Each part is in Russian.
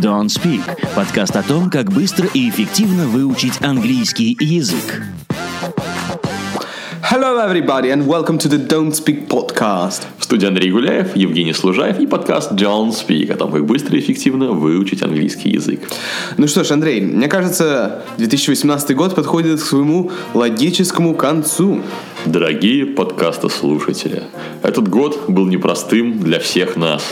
Don't Speak – подкаст о том, как быстро и эффективно выучить английский язык. Hello, everybody, and welcome to the Don't Speak podcast. В студии Андрей Гуляев, Евгений Служаев и подкаст Don't Speak о том, как быстро и эффективно выучить английский язык. Ну что ж, Андрей, мне кажется, 2018 год подходит к своему логическому концу. Дорогие подкаста-слушатели, этот год был непростым для всех нас.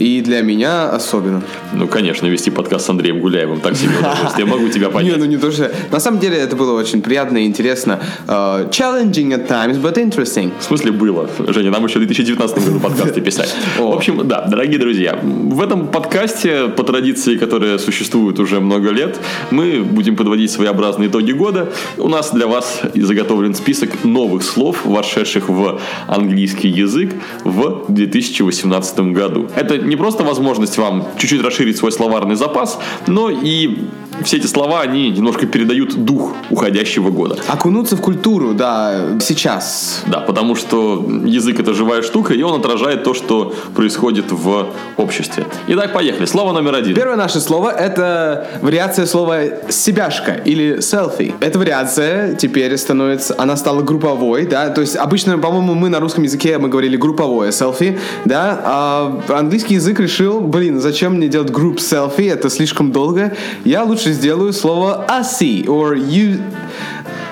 И для меня особенно. Ну, конечно, вести подкаст с Андреем Гуляевым так себе удовольствие. Я могу тебя Не, понять. ну не то, что... На самом деле это было очень приятно и интересно. Uh, challenging at times, but interesting. В смысле было? Женя, нам еще в 2019 году подкасты писать. В общем, да, дорогие друзья, в этом подкасте, по традиции, которая существует уже много лет, мы будем подводить своеобразные итоги года. У нас для вас заготовлен список новых слов, вошедших в английский язык в 2018 году. Это не просто возможность вам чуть-чуть расширить свой словарный запас, но и все эти слова, они немножко передают дух уходящего года. Окунуться в культуру, да, сейчас. Да, потому что язык это живая штука, и он отражает то, что происходит в обществе. Итак, поехали. Слово номер один. Первое наше слово – это вариация слова «себяшка» или «селфи». Эта вариация теперь становится, она стала групповой, да, то есть обычно, по-моему, мы на русском языке мы говорили групповое селфи, да, а английский язык решил, блин, зачем мне делать групп селфи, это слишком долго, я лучше сделаю слово «аси» or «you».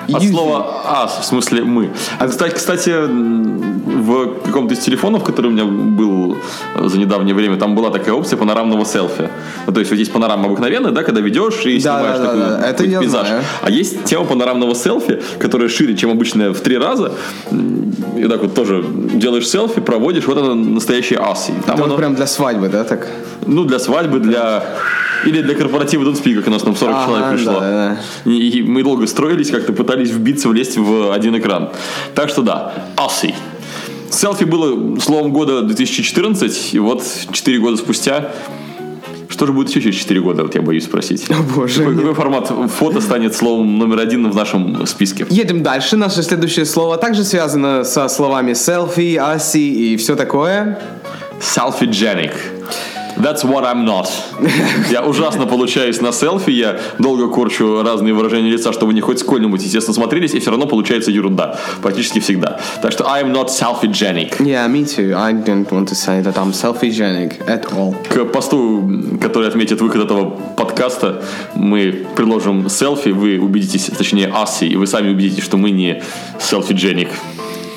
От слова «ас», в смысле «мы». А, кстати, кстати, в каком-то из телефонов, который у меня был за недавнее время, там была такая опция панорамного селфи. Ну, то есть вот есть панорама обыкновенная, да, когда ведешь и Да, снимаешь да, да, такой да. Это какой-то я пейзаж. знаю. А есть тема панорамного селфи, которая шире, чем обычная в три раза. И так вот тоже делаешь селфи, проводишь, вот это настоящее ас. Там Это вот оно, прям для свадьбы, да, так? ну, для свадьбы, для... Или для корпоратива Speak, как у нас там 40 Ага, человек пришло. да, да. И, мы долго строились, как-то пытались вбиться, влезть в один экран. Так что да, Aussie. Селфи было словом года 2014, и вот 4 года спустя что же будет еще через 4 года, вот я боюсь спросить. О, боже. Какой, какой формат фото станет словом номер один в нашем списке? Едем дальше. Наше следующее слово также связано со словами селфи, аси и все такое. Selfie-genic. That's what I'm not. Я ужасно получаюсь на селфи, я долго корчу разные выражения лица, чтобы они хоть сколь-нибудь, естественно, смотрелись, и все равно получается ерунда. Практически всегда. Так что I'm not selfie-genic. Yeah, me too. I don't want to say that I'm selfie-genic at all. К посту, который отметит выход этого подкаста, мы приложим селфи, вы убедитесь, точнее, аси, и вы сами убедитесь, что мы не selfie-genic.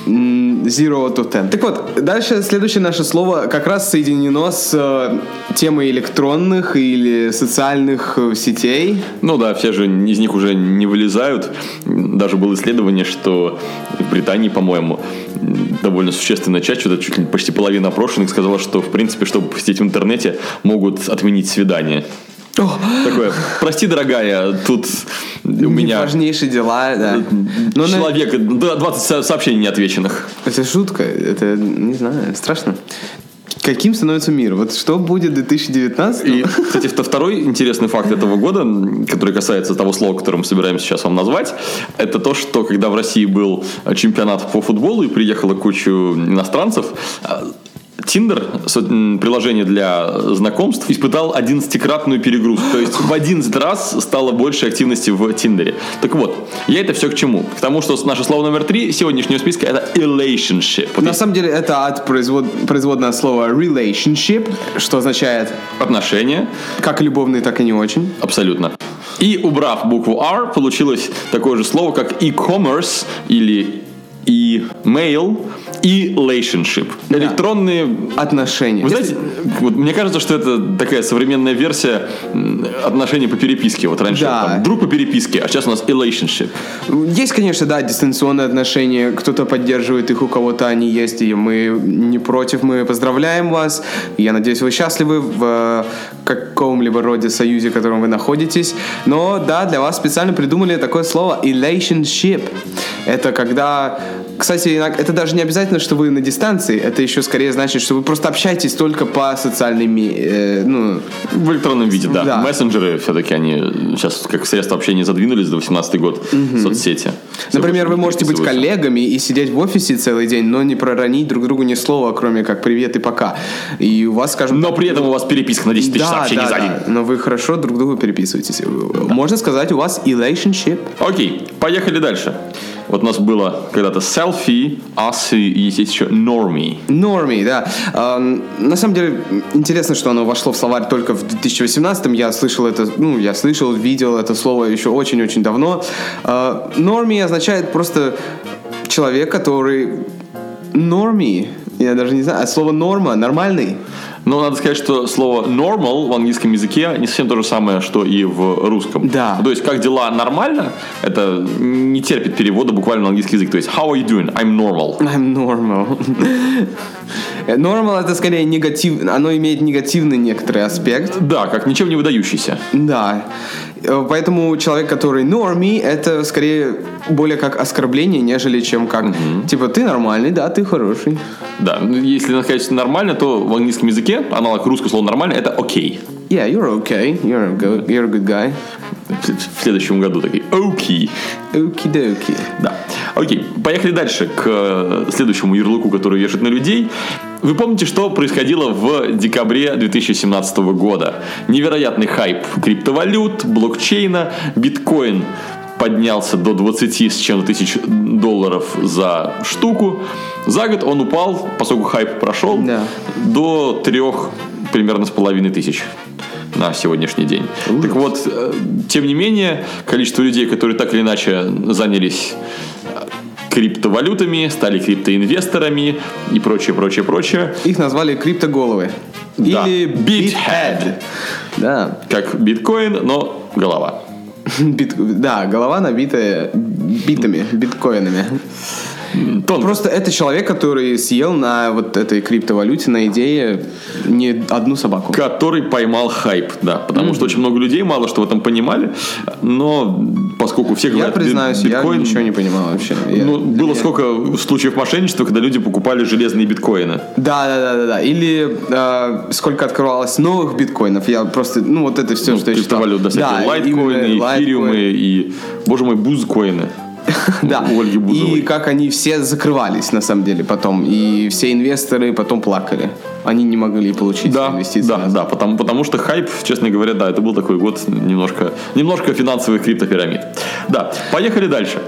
Zero to ten. Так вот, дальше следующее наше слово как раз соединено с э, темой электронных или социальных э, сетей. Ну да, все же из них уже не вылезают. Даже было исследование, что в Британии, по-моему, довольно существенная часть, что-то чуть ли почти половина опрошенных сказала, что, в принципе, чтобы посетить в интернете, могут отменить свидание. Такое, прости, дорогая, тут у меня Важнейшие дела, да. Но на- человек, да, 20 со- сообщений неотвеченных. Это шутка, это, не знаю, страшно. Каким становится мир? Вот что будет в 2019? И, кстати, вто- второй интересный факт этого года, который касается того слова, которое мы собираемся сейчас вам назвать, это то, что когда в России был чемпионат по футболу и приехала куча иностранцев, Тиндер, приложение для знакомств, испытал 11-кратную перегрузку. То есть в 11 раз стало больше активности в Тиндере. Так вот, я это все к чему? К тому, что наше слово номер три сегодняшнего списка это relationship. Вот На есть самом деле это от производ... производное слова relationship, что означает отношения, как любовный, так и не очень. Абсолютно. И убрав букву R, получилось такое же слово, как e-commerce или e-mail relationship. Электронные... Отношения. Вы знаете, вот мне кажется, что это такая современная версия отношений по переписке. Вот раньше Да. там, друг по переписке, а сейчас у нас relationship. Есть, конечно, да, дистанционные отношения. Кто-то поддерживает их, у кого-то они есть, и мы не против. Мы поздравляем вас. Я надеюсь, вы счастливы в э, каком-либо роде союзе, в котором вы находитесь. Но да, для вас специально придумали такое слово relationship. Это когда Кстати, это даже не обязательно, что вы на дистанции. Это еще скорее значит, что вы просто общаетесь только по социальным, э, ну, В электронном виде, да. Да. Мессенджеры все-таки они сейчас как средство общения задвинулись до 18 год соцсети. Например, вы можете быть коллегами и сидеть в офисе целый день, но не проронить друг другу ни слова, кроме как «привет» и «пока». И у вас, скажем Но при этом у вас переписка на 10 тысяч да, сообщений да, за да, день. но вы хорошо друг другу переписываетесь. Можно сказать, у вас relationship. Окей, поехали дальше. Вот у нас было когда-то selfie, us и есть еще normie. Норми, да. А, на самом деле, интересно, что оно вошло в словарь только в 2018 Я слышал это, ну, я слышал, видел это слово еще очень-очень давно. А, Норми означает просто человек, который норми. Я даже не знаю, а слово норма, нормальный. Но надо сказать, что слово normal в английском языке не совсем то же самое, что и в русском. Да. То есть, как дела нормально, это не терпит перевода буквально на английский язык. То есть, how are you doing? I'm normal. I'm normal. Normal это скорее негатив, оно имеет негативный некоторый аспект. Да, как ничем не выдающийся. Да. Э, Поэтому человек, который норми, это скорее более как оскорбление, нежели чем как типа ты нормальный, да, ты хороший. Да, ну, если сказать нормально, то в английском языке аналог русского слова нормально это окей. Yeah, you're okay. You're a good, you're a good guy. В следующем году такой окей. Okie-dokie. Да. Окей, поехали дальше к э, следующему ярлыку, который вешают на людей. Вы помните, что происходило в декабре 2017 года? Невероятный хайп криптовалют, блокчейна, биткоин поднялся до 20 с чем-то тысяч долларов за штуку. За год он упал, поскольку хайп прошел, Да. до трех примерно с половиной тысяч на сегодняшний день. Так вот, э, тем не менее, количество людей, которые так или иначе занялись э, криптовалютами, стали криптоинвесторами и прочее, прочее, прочее. Их назвали криптоголовы. Да. Или Bithead. Да. Как биткоин, но голова. Бит- да, голова набитая битами, биткоинами. Тонко. Просто это человек, который съел на вот этой криптовалюте, на идее не одну собаку. Который поймал хайп, да. Потому что очень много людей мало что в этом понимали. Но поскольку все Я говорят, бит- признаюсь, биткоин... я ничего не понимал вообще. Я- Ну, для было меня- сколько случаев мошенничества, когда люди покупали железные биткоины. Да, да, да, да, да. Или э, сколько открывалось новых биткоинов. Я просто, ну вот это все, Ну, что я читал. криптовалют, да, лайткоины, эфириумы лайткоин. и, боже мой, бузкоины. Да. Ольги Бузовой. И как они все закрывались на самом деле потом. И все инвесторы потом плакали. Они не могли получить Да, инвестиции. да, назад. да, потому, потому что хайп, честно говоря, да, это был такой год немножко, немножко финансовых криптопирамид. Да, поехали дальше.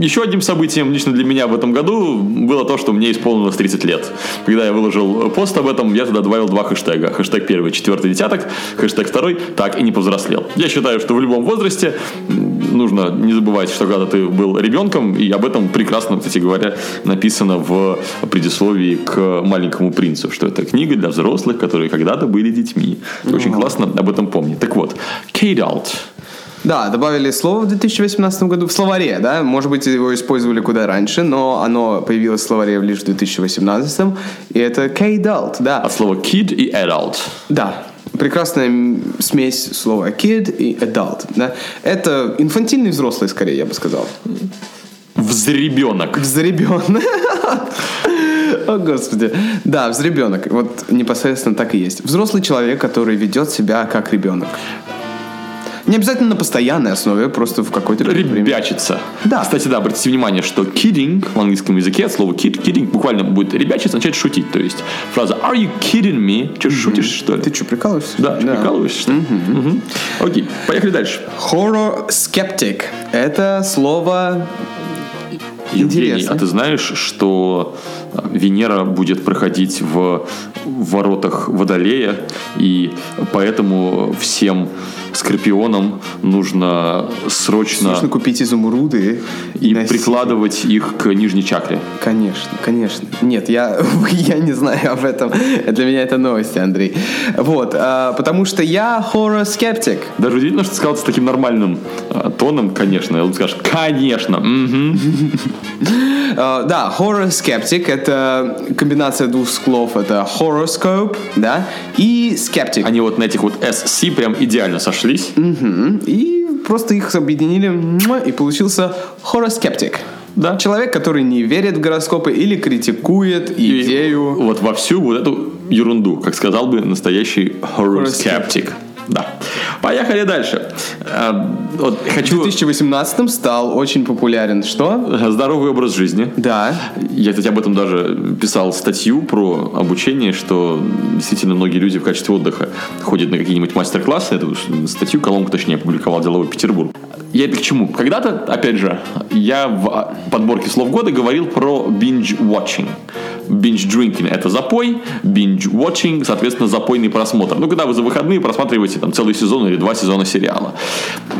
Еще одним событием лично для меня в этом году было то, что мне исполнилось 30 лет. Когда я выложил пост об этом, я туда добавил два хэштега. Хэштег первый, четвертый десяток, хэштег второй, так и не повзрослел. Я считаю, что в любом возрасте нужно не забывать, что когда ты был ребенком, и об этом прекрасно, кстати говоря, написано в предисловии к «Маленькому принцу», что это книга для взрослых, которые когда-то были детьми. Очень классно об этом помнить. Так вот, K-Dalt. Да, добавили слово в 2018 году в словаре, да, может быть, его использовали куда раньше, но оно появилось в словаре лишь в 2018, и это K-Dalt, да. От слова kid и adult. Да, прекрасная смесь слова kid и adult, да. Это инфантильный взрослый, скорее, я бы сказал. Взребенок. Взребенок. О, Господи. Да, взребенок. Вот непосредственно так и есть. Взрослый человек, который ведет себя как ребенок. Не обязательно на постоянной основе, просто в какой-то. Ребячиться. Да. Кстати, да, обратите внимание, что kidding в английском языке от слова kid, kidding буквально будет ребячиться, означает шутить. То есть фраза are you kidding me? Что, шутишь, что ли? Ты что, прикалываешься? Да, ты прикалываешься, что ли? Мгм. Окей, поехали дальше. Horror skeptic. Это слово Евгений, Интересно. а ты знаешь, что Венера будет проходить в воротах Водолея, и поэтому всем скорпионам нужно срочно Нужно купить изумруды и носить. прикладывать их к нижней чакре. Конечно, конечно. Нет, я, я не знаю об этом. Для меня это новости, Андрей. Вот, а, потому что я skeptic. Даже удивительно, что ты сказал это с таким нормальным а, тоном, конечно. Он скажешь, конечно. мгм». А, да, horror skeptic это комбинация двух слов. Это horoscope, да, и skeptic. Они вот на этих вот SC прям идеально сошлись. Мгм. И просто их объединили, и получился horror skeptic. Да. Человек, который не верит в гороскопы или критикует И идею. Вот во всю вот эту ерунду, как сказал бы настоящий. Да. Поехали дальше. А, вот В хочу 2018 стал очень популярен. Что? здоровый образ жизни. Да. Я, кстати, об этом даже писал статью про обучение, что действительно многие люди в качестве отдыха ходят на какие-нибудь мастер-классы. Эту статью, колонку, точнее, опубликовал «Деловой Петербург». Я это к чему? Когда-то, опять же, я в подборке слов года говорил про binge-watching. Binge-drinking – это запой, binge-watching, соответственно, запойный просмотр. Ну, когда вы за выходные просматриваете там целый сезон или два сезона сериала.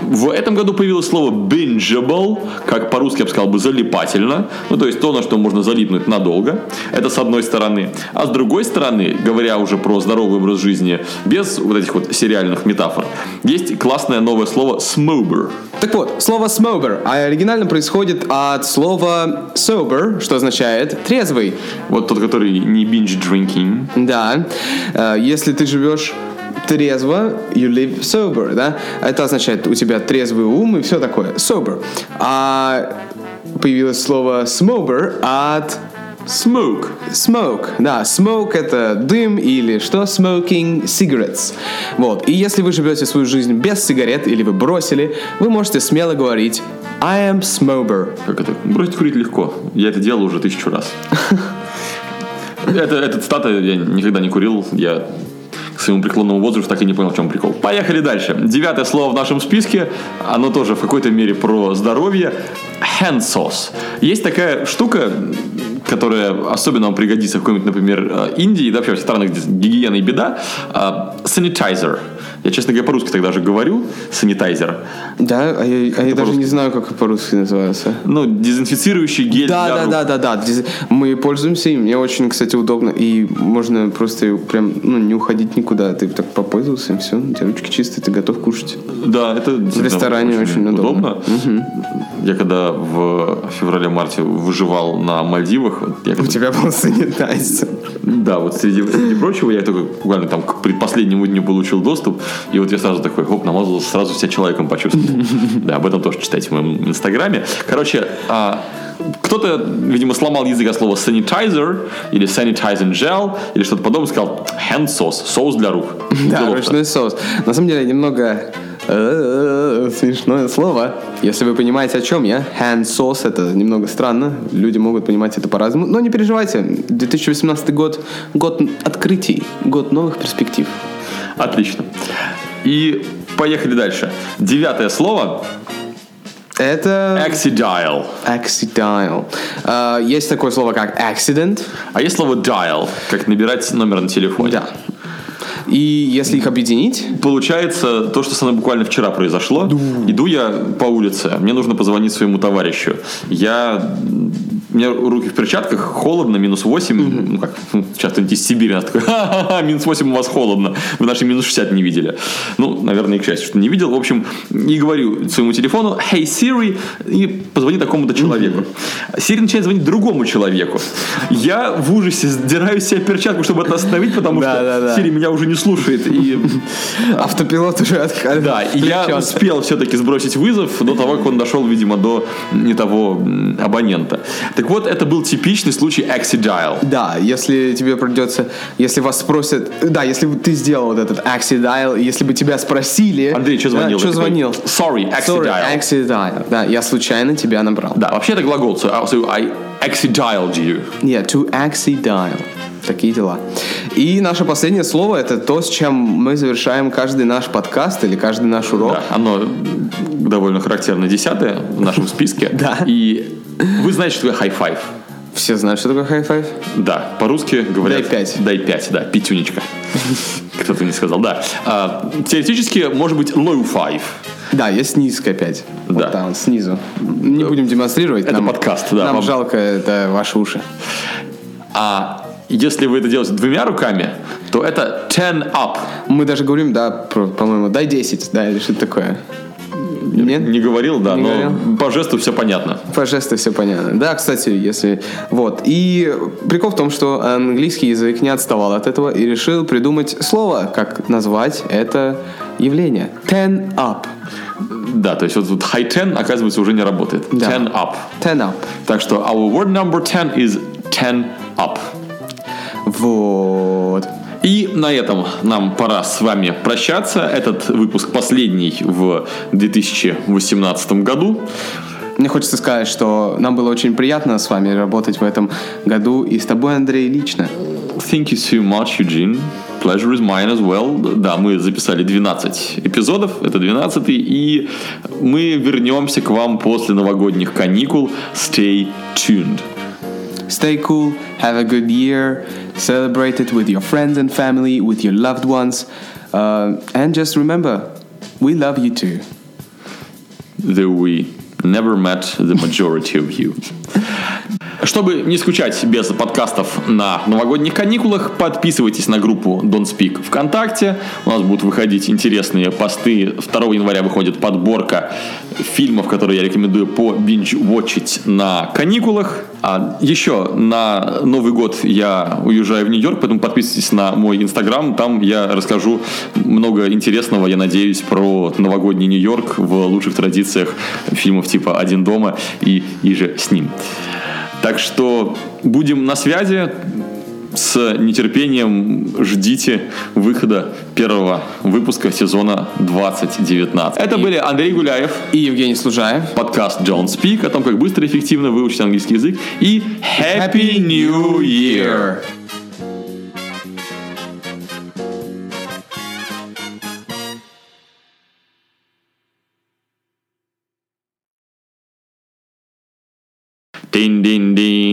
В этом году появилось слово bingeable, как по-русски я бы сказал бы залипательно. Ну, то есть то, на что можно залипнуть надолго. Это с одной стороны. А с другой стороны, говоря уже про здоровый образ жизни, без вот этих вот сериальных метафор, есть классное новое слово smober. Так вот, слово smober а оригинально происходит от слова sober, что означает трезвый. Вот тот, который не binge drinking. Да. Э, Если ты живешь трезво, you live sober, да? Это означает, у тебя трезвый ум и все такое. Sober. А появилось слово smober от Smoke. Smoke, да, smoke это дым или что? Smoking cigarettes. Вот, и если вы живете свою жизнь без сигарет или вы бросили, вы можете смело говорить I am smober. Как это? Бросить курить легко. Я это делал уже тысячу раз. Это, эта цитата я никогда не курил. Я к своему преклонному возрасту так и не понял, в чем прикол. Поехали дальше. Девятое слово в нашем списке. Оно тоже в какой-то мере про здоровье. Hand sauce. Есть такая штука, которая особенно вам пригодится в какой-нибудь, например, э, Индии, да, вообще в странах, где гигиена и беда. А, Sanitizer. Я, честно говоря, по-русски тогда же говорю. Санитайзер. Да, а я, а я даже не знаю, как по-русски называется. Ну, дезинфицирующий гель Да, для да, рук. да, да, да. Диз- Мы пользуемся им. Мне очень, кстати, удобно. И можно просто прям ну, не уходить никуда. Ты так попользовался, и все, у тебя ручки чистые, ты готов кушать. Да, это В ресторане очень удобно. Я когда в феврале-марте выживал на Мальдивах, вот я У тебя был санитайзер. да, вот среди, среди прочего, я только буквально там к предпоследнему дню получил доступ, и вот я сразу такой, хоп, намазал, сразу себя человеком почувствовал. Да, об этом тоже читайте в моем инстаграме. Короче, а, кто-то, видимо, сломал язык от слова sanitizer или sanitizing gel или что-то подобное, сказал hand sauce, соус для рук. Да, ручной соус. На самом деле, немного смешное слово. Если вы понимаете, о чем я. Hand sauce, это немного странно. Люди могут понимать это по-разному. Но не переживайте. 2018 год – год открытий, год новых перспектив. Отлично. И поехали дальше. Девятое слово Это Accidial. accidial. А, Есть такое слово, как accident. А есть слово dial, как набирать номер на телефоне. Да. И если их объединить, Получается то, что со мной буквально вчера произошло. Иду я по улице, мне нужно позвонить своему товарищу. Я у меня руки в перчатках, холодно, минус 8. Ну, как, ну, сейчас кто-нибудь из Сибири нас такой, ха-ха-ха, минус 8 у вас холодно. Вы наши минус 60 не видели. Ну, наверное, и к счастью, что не видел. В общем, и говорю своему телефону, hey, Siri, и позвони такому-то человеку. Siri начинает звонить другому человеку. Я в ужасе сдираю с себя перчатку, чтобы это остановить, потому что да, да. Siri меня уже не слушает. И автопилот уже отходит. да, и я успел все-таки сбросить вызов до того, как он дошел, видимо, до не того абонента. Так вот, это был типичный случай Accidial. Да, если тебе придется, если вас спросят, да, если бы ты сделал вот этот accidial, если бы тебя спросили, Андрей, что звонил? что Я такой, звонил? Sorry, Sorry, Accidial. accidial. Да, я случайно тебя набрал. Да, вообще это глагол. So, so I accidialed you. Yeah, to accidial. Такие дела. И наше последнее слово это то, с чем мы завершаем каждый наш подкаст или каждый наш урок. Да, оно довольно характерно десятое в нашем списке. Да. И вы знаете, что такое five? Все знают, что такое five? Да, по-русски говорят... Дай пять. Дай пять, да, пятюнечка. Кто-то не сказал, да. А, теоретически может быть low five. Да, есть низкая 5. Да. Вот там, снизу. Не будем демонстрировать. Это подкаст, да, Нам вам- жалко, это ваши уши. А если вы это делаете двумя руками, то это ten up. Мы даже говорим, да, про- по-моему, дай 10, да, или что-то такое. Нет? Не говорил, да, Не но говорил? по жесту все понятно. По жесту все понятно. Да, кстати, если... Вот. И прикол в том, что английский язык не отставал от этого и решил придумать слово, как назвать это явление. Ten up. Да, то есть вот тут high ten, оказывается, уже не работает. Да. Ten up. Ten up. Так что our word number ten is ten up. Вот. И на этом нам пора с вами прощаться. Этот выпуск последний в 2018 году. Мне хочется сказать, что нам было очень приятно с вами работать в этом году и с тобой, Андрей, лично. Thank you so much, Eugene. Pleasure is mine as well. Да, мы записали 12 эпизодов, это 12 и мы вернемся к вам после новогодних каникул. Stay tuned. Stay cool, have a good year, celebrate it with your friends and family, with your loved ones, uh, and just remember, we love you too. Though we never met the majority of you. Чтобы не скучать без подкастов на новогодних каникулах, подписывайтесь на группу Don't Speak ВКонтакте. У нас будут выходить интересные посты. 2 января выходит подборка фильмов, которые я рекомендую по бинж-вотчить на каникулах. А еще на Новый год я уезжаю в Нью-Йорк, поэтому подписывайтесь на мой инстаграм. Там я расскажу много интересного, я надеюсь, про новогодний Нью-Йорк в лучших традициях фильмов типа «Один дома» и «И же с ним». Так что будем на связи. С нетерпением ждите выхода первого выпуска сезона 2019. Это были Андрей Гуляев и Евгений Служаев. Подкаст John Speak о том, как быстро и эффективно выучить английский язык. И Happy New Year! Din din